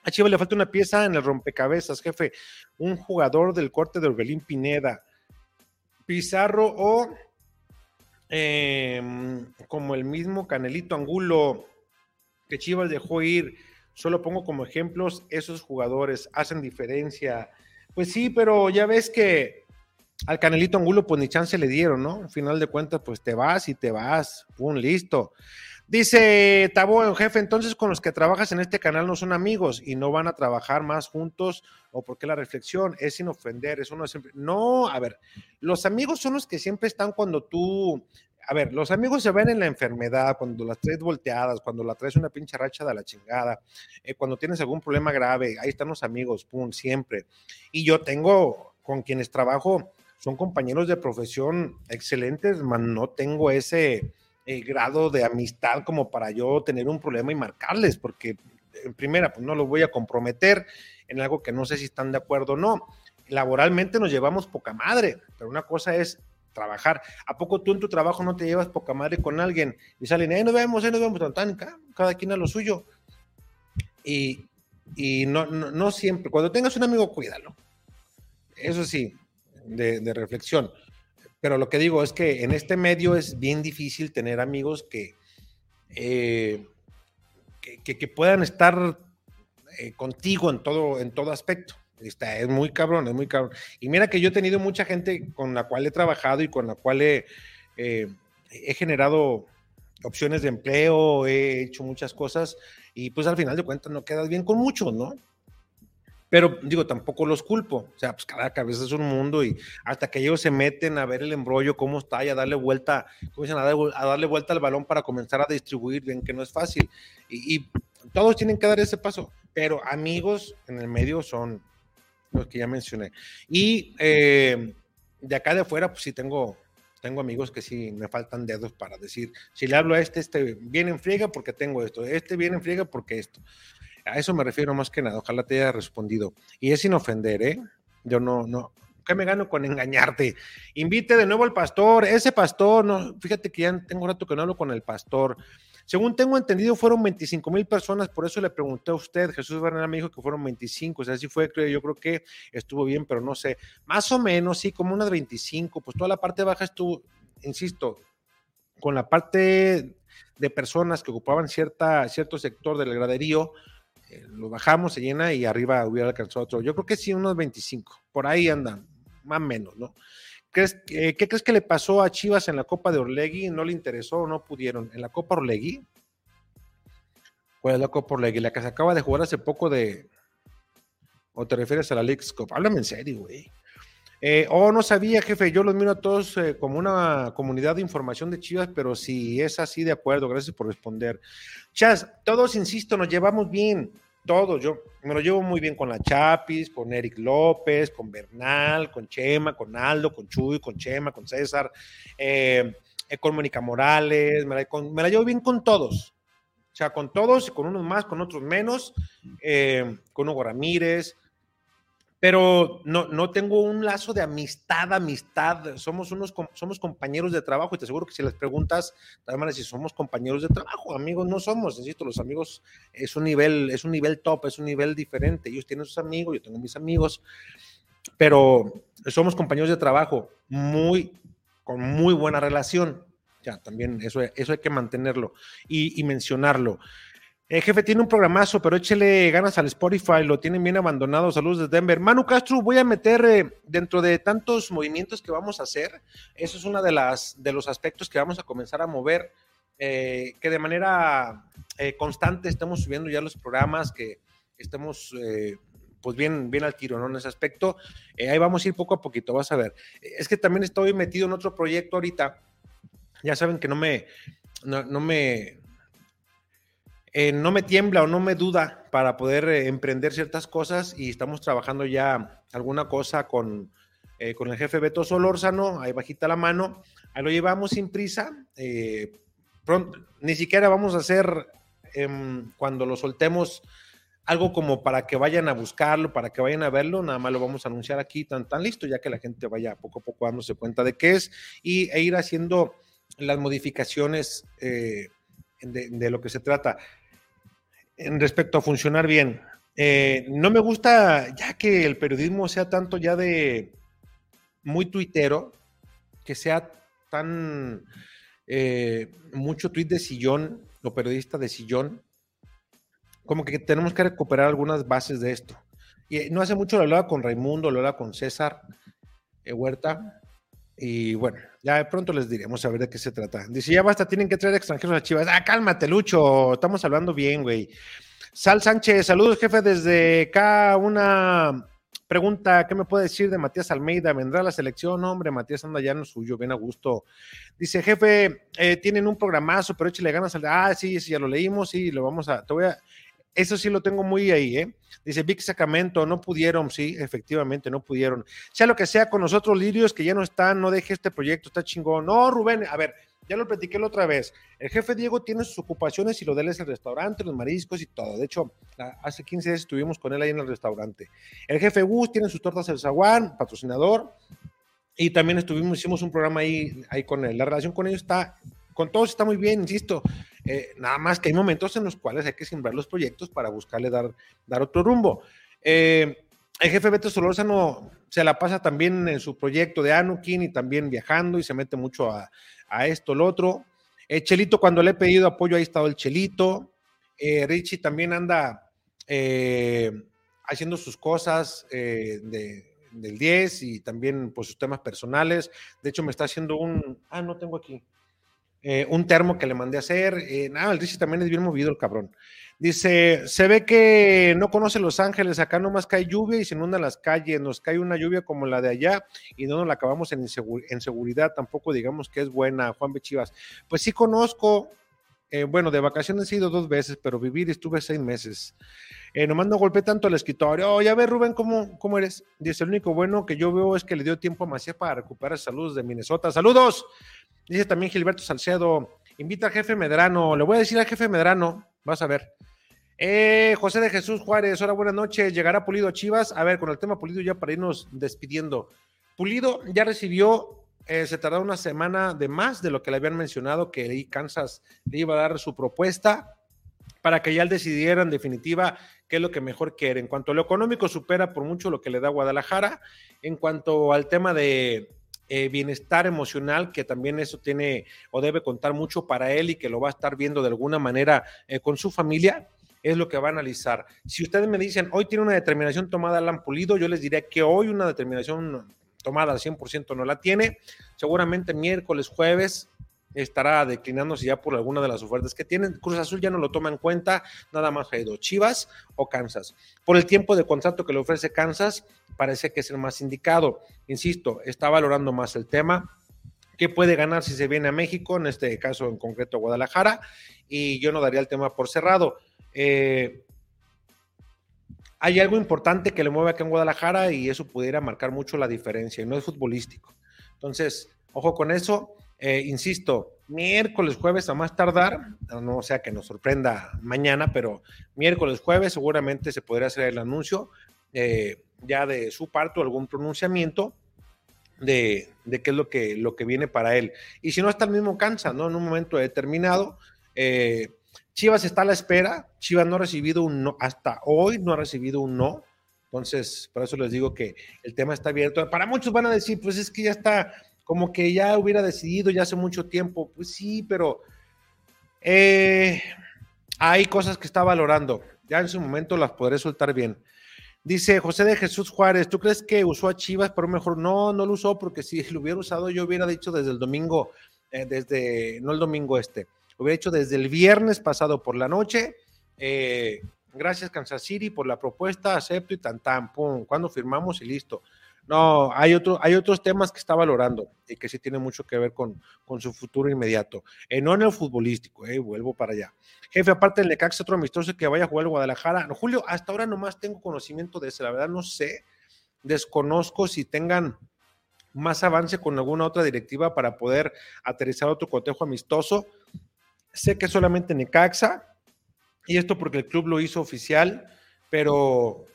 A Chivas le falta una pieza en el rompecabezas, jefe. Un jugador del corte de Orbelín Pineda. Pizarro o em, como el mismo Canelito Angulo que Chivas dejó ir. Solo pongo como ejemplos esos jugadores. Hacen diferencia. Pues sí, pero ya ves que al Canelito Angulo, pues ni chance le dieron, ¿no? Al final de cuentas, pues te vas y te vas. Pum, listo. Dice Tabo, jefe, entonces con los que trabajas en este canal no son amigos y no van a trabajar más juntos o porque la reflexión es sin ofender, es uno siempre. No, a ver, los amigos son los que siempre están cuando tú, a ver, los amigos se ven en la enfermedad, cuando las traes volteadas, cuando la traes una pinche racha de la chingada, eh, cuando tienes algún problema grave, ahí están los amigos, pum, siempre. Y yo tengo con quienes trabajo son compañeros de profesión excelentes, man, no tengo ese eh, grado de amistad como para yo tener un problema y marcarles, porque en primera, pues no los voy a comprometer en algo que no sé si están de acuerdo o no. Laboralmente nos llevamos poca madre, pero una cosa es trabajar. ¿A poco tú en tu trabajo no te llevas poca madre con alguien y salen, eh, nos vemos, eh, nos vemos, cada quien a lo suyo? Y, y no, no, no siempre, cuando tengas un amigo, cuídalo. Eso sí, de, reflexión. Pero lo que digo es que en este medio es bien difícil tener amigos que, eh, que, puedan estar eh, contigo en todo, en todo aspecto. Está, es muy cabrón, es muy cabrón. Y mira que yo he tenido mucha gente con la cual he trabajado y con la cual he, eh, he generado opciones de empleo, he hecho muchas cosas y pues al final de cuentas no quedas bien con muchos, ¿no? Pero digo, tampoco los culpo. O sea, pues cada cabeza es un mundo y hasta que ellos se meten a ver el embrollo, cómo está y a darle vuelta, ¿cómo dicen? A, darle, vuelta al balón para comenzar a distribuir, bien que no es fácil. Y, todos tienen que dar ese paso. Pero amigos en el medio son los que ya mencioné. Y eh, de acá de afuera, pues sí tengo, tengo amigos que sí me faltan dedos para decir, si le hablo a este, este viene en friega porque tengo esto, este viene en friega porque esto. A eso me refiero más que nada. Ojalá te haya respondido. Y es sin ofender, ¿eh? Yo no, no. ¿Qué me gano con engañarte? Invite de nuevo al pastor. Ese pastor, no, fíjate que ya tengo un rato que no hablo con el pastor. Según tengo entendido, fueron 25 mil personas, por eso le pregunté a usted, Jesús Bernal me dijo que fueron 25, o sea, sí fue, yo creo que estuvo bien, pero no sé, más o menos, sí, como unas 25, pues toda la parte baja estuvo, insisto, con la parte de personas que ocupaban cierta, cierto sector del graderío, eh, lo bajamos, se llena y arriba hubiera alcanzado otro. Yo creo que sí, unos 25, por ahí andan, más o menos, ¿no? ¿Crees, ¿Qué crees que le pasó a Chivas en la Copa de Orlegui? ¿No le interesó o no pudieron? ¿En la Copa Orlegui? ¿Cuál es la Copa Orlegui? La que se acaba de jugar hace poco de... ¿O te refieres a la League Cup? Háblame en serio, güey. Eh, oh, no sabía, jefe. Yo los miro a todos eh, como una comunidad de información de Chivas, pero si es así, de acuerdo. Gracias por responder. Chas, todos, insisto, nos llevamos bien. Todos. Yo me lo llevo muy bien con la Chapis, con Eric López, con Bernal, con Chema, con Aldo, con Chuy, con Chema, con César, eh, con Mónica Morales. Me me la, llevo bien con todos. O sea, con todos, con unos más, con otros menos. con Hugo Ramírez pero no, no tengo un lazo de amistad, amistad. Somos unos somos compañeros de trabajo y te aseguro que si les preguntas, también si somos compañeros de trabajo, amigos no somos, insisto, los amigos es un nivel, es un nivel top, es un nivel diferente. Ellos tienen sus amigos, yo tengo mis amigos, pero somos compañeros de trabajo muy con muy buena relación. Ya, también eso, eso hay que mantenerlo y mencionarlo. El jefe tiene un programazo, pero échele ganas al Spotify, lo tienen bien abandonado. Saludos de Denver. Manu Castro, voy a meter eh, dentro de tantos movimientos que vamos a hacer. Eso es uno de, de los aspectos que vamos a comenzar a mover, eh, que de manera eh, constante estemos subiendo ya los programas, que estemos pues bien, bien al tiro, ¿no? En ese aspecto. ahí vamos a ir poco a poquito, vas a ver. Es que también estoy metido en otro proyecto ahorita. Ya saben que no me, no me, eh, no me tiembla o no me duda para poder eh, emprender ciertas cosas y estamos trabajando ya alguna cosa con, eh, con el jefe Beto Solórzano, ahí bajita la mano, ahí lo llevamos sin prisa, pronto, ni siquiera vamos a hacer em, cuando lo soltemos algo como para que vayan a buscarlo, para que vayan a verlo, nada más lo vamos a anunciar aquí tan, tan listo, ya que la gente vaya poco a poco dándose cuenta de qué es y, e ir haciendo las modificaciones de, lo que se trata en respecto a funcionar bien. Eh, no me gusta ya que el periodismo sea tanto ya de muy tuitero, que sea tan eh, mucho tuit de sillón o periodista de sillón, como que tenemos que recuperar algunas bases de esto. Y eh, no hace mucho lo hablaba con Raimundo, lo hablaba con César Huerta, y bueno, ya de pronto les diremos a ver de qué se trata. Dice, ya basta, tienen que traer extranjeros a Chivas. Ah, cálmate, Lucho, estamos hablando bien, güey. Sal Sánchez, saludos, jefe, desde acá una pregunta, ¿qué me puede decir de Matías Almeida? ¿Vendrá a la selección? Hombre, Matías anda ya en suyo, bien a gusto. Dice, jefe, eh, tienen un programazo, pero échale ganas al... Ah, sí, sí, ya lo leímos, sí, lo vamos a... Te voy a eso sí lo tengo muy ahí, ¿eh? Dice Vic Sacramento, no pudieron, sí, efectivamente, no pudieron. Sea lo que sea con nosotros, Lirios, que ya no están, no deje este proyecto, está chingón. No, Rubén, a ver, ya lo platiqué la otra vez. El jefe Diego tiene sus ocupaciones y lo de él es el restaurante, los mariscos y todo. De hecho, hace 15 días estuvimos con él ahí en el restaurante. El jefe Gus tiene sus tortas el zaguán, patrocinador. Y también estuvimos, hicimos un programa ahí, ahí con él. La relación con ellos está con todos está muy bien, insisto. Eh, nada más que hay momentos en los cuales hay que sembrar los proyectos para buscarle dar, dar otro rumbo. Eh, el jefe Beto Solórzano se la pasa también en su proyecto de Anukin y también viajando y se mete mucho a, esto, lo otro. Eh, Chelito, cuando le he pedido apoyo, ahí ha estado el Chelito. Richie también anda haciendo sus cosas del 10 y también pues sus temas personales. De hecho, me está haciendo un... Ah, no tengo aquí. Eh, un termo que le mandé a hacer. Eh, nada, el Richie también es bien movido el cabrón. Dice, se ve que no conoce Los Ángeles, acá nomás cae lluvia y se inundan las calles, nos cae una lluvia como la de allá y no nos la acabamos en, en seguridad, tampoco digamos que es buena, Juan Bechivas. Pues sí conozco, eh, bueno, de vacaciones he ido dos veces, pero vivir estuve seis meses. Eh, nomás no tanto el escritorio. Oh, ya ves, Rubén, ¿cómo, ¿cómo eres? Dice, el único bueno que yo veo es que le dio tiempo a Macías para recuperar salud de Minnesota. ¡Saludos! Dice también Gilberto Salcedo, invita al jefe Medrano. Le voy a decir al jefe Medrano, vas a ver. Eh, José de Jesús Juárez, hola, buenas noches. Llegará Pulido a Chivas. A ver, con el tema Pulido ya para irnos despidiendo. Pulido ya recibió, eh, se tardó una semana de más de lo que le habían mencionado, que Kansas le iba a dar su propuesta para que ya él decidiera en definitiva qué es lo que mejor quiere. En cuanto a lo económico, supera por mucho lo que le da Guadalajara. En cuanto al tema de eh, bienestar emocional, que también eso tiene o debe contar mucho para él y que lo va a estar viendo de alguna manera eh, con su familia, es lo que va a analizar. Si ustedes me dicen, hoy tiene una determinación tomada Alan Pulido, yo les diré que hoy una determinación tomada al 100% no la tiene. Seguramente miércoles, jueves estará declinándose ya por alguna de las ofertas que tienen. Cruz Azul ya no lo toma en cuenta, nada más ha ido Chivas o Kansas. Por el tiempo de contrato que le ofrece Kansas, parece que es el más indicado. Insisto, está valorando más el tema. ¿Qué puede ganar si se viene a México? En este caso, en concreto, Guadalajara. Y yo no daría el tema por cerrado. Eh, hay algo importante que le mueve acá en Guadalajara y eso pudiera marcar mucho la diferencia. Y no es futbolístico. Entonces, ojo con eso. Eh, insisto, miércoles, jueves a más tardar, no sea que nos sorprenda mañana, pero miércoles, jueves seguramente se podría hacer el anuncio eh, ya de su parte algún pronunciamiento de, de, qué es lo que, lo que viene para él. Y si no, hasta el mismo cansa, ¿no? En un momento determinado. Eh, Chivas está a la espera. Chivas no ha recibido un no, hasta hoy no ha recibido un no. Entonces, por eso les digo que el tema está abierto. Para muchos van a decir, pues es que ya está, como que ya hubiera decidido ya hace mucho tiempo. Pues sí, pero eh, hay cosas que está valorando. Ya en su momento las podré soltar bien. Dice José de Jesús Juárez, ¿tú crees que usó a Chivas, pero mejor no, no lo usó porque si lo hubiera usado yo hubiera dicho desde el domingo, eh, desde, no el domingo este, hubiera hecho desde el viernes pasado por la noche. Eh, gracias Kansas City por la propuesta, acepto y tan tan, pum, cuando firmamos y listo. No, hay, hay otros temas que está valorando y que sí tienen mucho que ver con, con su futuro inmediato. Eh, en el futbolístico, eh, vuelvo para allá. Jefe, aparte del Necaxa, otro amistoso que vaya a jugar el Guadalajara. Julio, hasta ahora nomás tengo conocimiento de ese, la verdad no sé, desconozco si tengan más avance con alguna otra directiva para poder aterrizar otro cotejo amistoso. Sé que solamente Necaxa, y esto porque el club lo hizo oficial, pero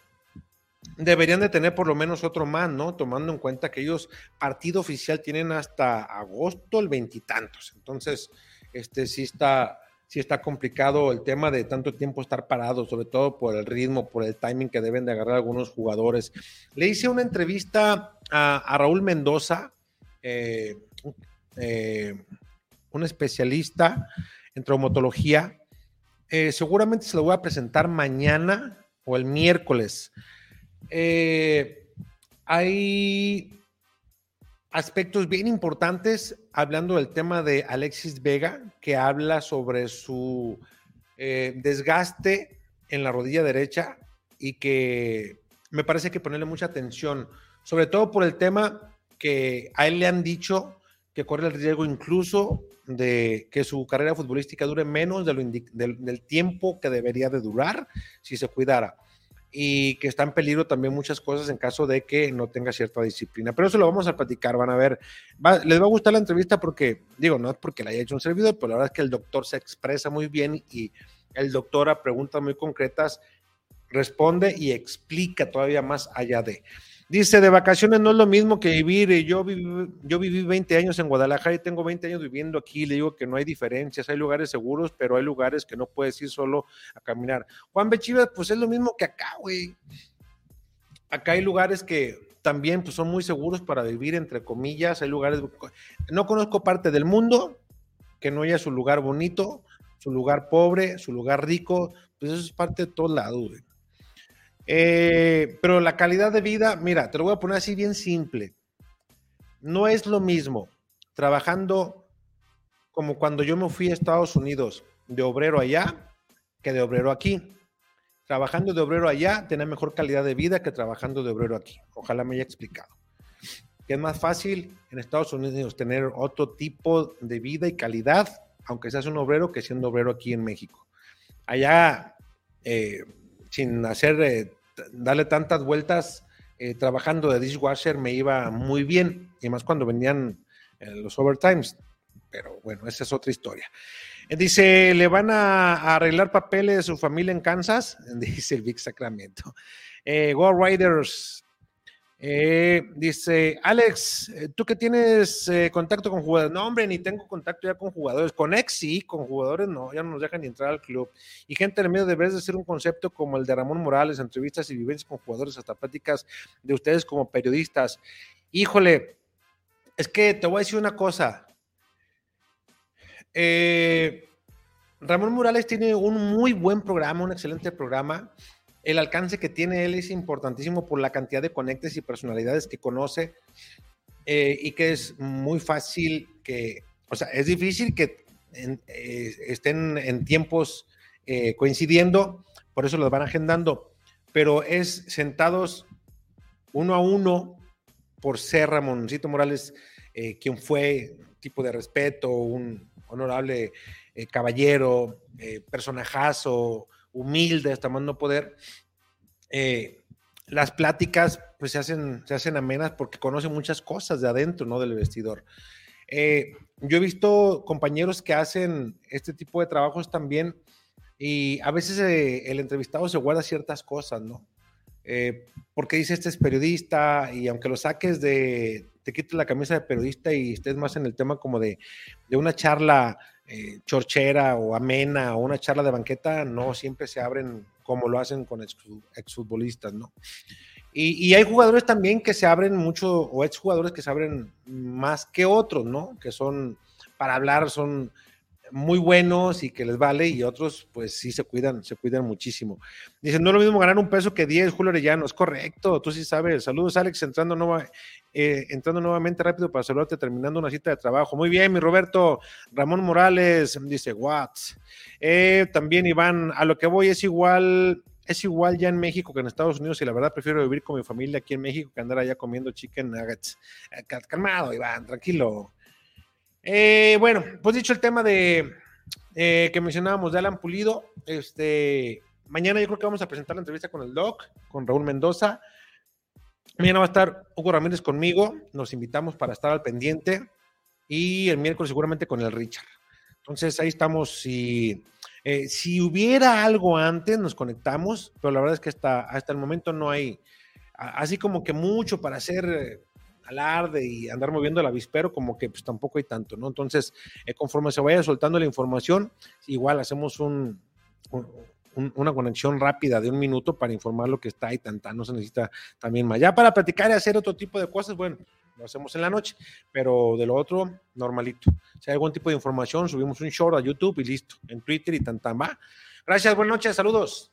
deberían de tener por lo menos otro más, ¿no? Tomando en cuenta que ellos partido oficial tienen hasta agosto el veintitantos. Entonces, este sí está, sí está complicado el tema de tanto tiempo estar parado, sobre todo por el ritmo, por el timing que deben de agarrar algunos jugadores. Le hice una entrevista a, Raúl Mendoza, eh, eh, un especialista en traumatología. Eh, seguramente se lo voy a presentar mañana o el miércoles. Eh, hay aspectos bien importantes hablando del tema de Alexis Vega, que habla sobre su eh, desgaste en la rodilla derecha y que me parece que ponerle mucha atención, sobre todo por el tema que a él le han dicho que corre el riesgo incluso de que su carrera futbolística dure menos de del tiempo que debería de durar si se cuidara y que está en peligro también muchas cosas en caso de que no tenga cierta disciplina. Pero eso lo vamos a platicar, van a ver. les va a gustar la entrevista porque, digo, no es porque la haya hecho un servidor, pero la verdad es que el doctor se expresa muy bien y el doctor a preguntas muy concretas responde y explica todavía más allá de. Dice, de vacaciones no es lo mismo que vivir. Yo viví, yo viví 20 años en Guadalajara y tengo 20 años viviendo aquí. Le digo que no hay diferencias. Hay lugares seguros, pero hay lugares que no puedes ir solo a caminar. Juan Bechivas, pues es lo mismo que acá, güey. Acá hay lugares que también pues, son muy seguros para vivir, entre comillas. Hay lugares. No conozco parte del mundo que no haya su lugar bonito, su lugar pobre, su lugar rico. Pues eso es parte de todos lados, güey. Eh, pero la calidad de vida, mira, te lo voy a poner así bien simple. No es lo mismo trabajando como cuando yo me fui a Estados Unidos de obrero allá que de obrero aquí. Trabajando de obrero allá, tener mejor calidad de vida que trabajando de obrero aquí. Ojalá me haya explicado. Que es más fácil en Estados Unidos tener otro tipo de vida y calidad, aunque seas un obrero, que siendo obrero aquí en México. Allá eh, sin hacer, eh, darle tantas vueltas, eh, trabajando de dishwasher me iba muy bien, y más cuando venían eh, los overtimes. Pero bueno, esa es otra historia. Dice, ¿le van a, arreglar papeles de su familia en Kansas? Dice el Big Sacramento. Go Riders eh, dice, Alex, eh, tú que tienes eh, contacto con jugadores, no hombre, ni tengo contacto ya con jugadores, con ex sí, con jugadores no, ya no nos dejan ni entrar al club. Y gente en el medio debe de ser un concepto como el de Ramón Morales, entrevistas y vivencias con jugadores, hasta pláticas de ustedes como periodistas. Híjole, es que te voy a decir una cosa. Ramón Morales tiene un muy buen programa, un excelente programa el alcance que tiene él es importantísimo por la cantidad de conectes y personalidades que conoce eh, y que es muy fácil que, o sea, es difícil que eh, estén en tiempos eh, coincidiendo, por eso los van agendando, pero es sentados uno a uno por ser Ramoncito Morales, quien fue tipo de respeto, un honorable caballero, personajazo, humilde hasta más no poder, eh, las pláticas pues se hacen, se hacen amenas porque conoce muchas cosas de adentro, ¿no? Del vestidor. Eh, yo he visto compañeros que hacen este tipo de trabajos también y a veces eh, el entrevistado se guarda ciertas cosas, ¿no? eh, porque dice este es periodista y aunque lo saques de, te quites la camisa de periodista y estés más en el tema como de, de una charla eh, chorchera o amena o una charla de banqueta, no siempre se abren como lo hacen con exfutbolistas, ¿no? Y, y, hay jugadores también que se abren mucho, o exjugadores que se abren más que otros, ¿no? Que son, para hablar, son muy buenos y que les vale, y otros, pues sí se cuidan, se cuidan muchísimo. Dicen, no es lo mismo ganar un peso que 10, Julio Arellano, es correcto, tú sí sabes. Saludos, Alex, entrando, nueva, eh, entrando nuevamente rápido para saludarte, terminando una cita de trabajo. Muy bien, mi Roberto. Ramón Morales dice, what? Eh, también, Iván, a lo que voy es igual es igual ya en México que en Estados Unidos y la verdad prefiero vivir con mi familia aquí en México que andar allá comiendo chicken nuggets. Eh, calmado, Iván, tranquilo. Eh, bueno, pues dicho el tema de eh, que mencionábamos de Alan Pulido, este, mañana yo creo que vamos a presentar la entrevista con el Doc, con Raúl Mendoza. Mañana va a estar Hugo Ramírez conmigo, nos invitamos para estar al pendiente y el miércoles seguramente con el Richard. Entonces ahí estamos. Si, eh, si hubiera algo antes, nos conectamos, pero la verdad es que hasta, hasta el momento no hay así como que mucho para hacer alarde y andar moviendo el avispero, como que pues tampoco hay tanto, ¿no? Entonces, eh, conforme se vaya soltando la información, igual hacemos un, una conexión rápida de un minuto para informar lo que está y tanta, no se necesita también más. Ya para platicar y hacer otro tipo de cosas, bueno, lo hacemos en la noche, pero de lo otro, normalito. Si hay algún tipo de información, subimos un short a YouTube y listo, en Twitter y tanta va. Gracias, buenas noches, saludos.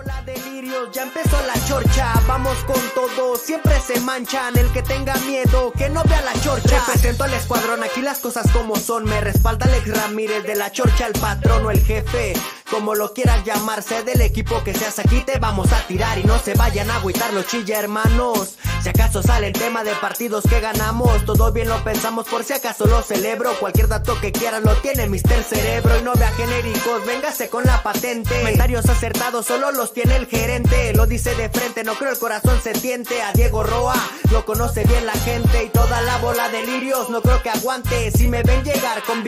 Bola delirios, ya empezó la chorcha, vamos con todo, siempre se manchan, el que tenga miedo, que no vea la chorcha. Represento al escuadrón, aquí las cosas como son, me respalda Alex Ramírez de la chorcha, el patrón o el jefe como lo quieras llamarse, del equipo que seas aquí te vamos a tirar y no se vayan a agüitar los chilla hermanos. Si acaso sale el tema de partidos que ganamos, todo bien lo pensamos por si acaso lo celebro. Cualquier dato que quieran lo tiene Mister Cerebro y no vea genéricos, véngase con la patente. Comentarios acertados solo tiene el gerente, lo dice de frente, no creo el corazón se tiente. A Diego Roa lo conoce bien la gente y toda la bola de lirios no creo que aguante. Si me ven llegar con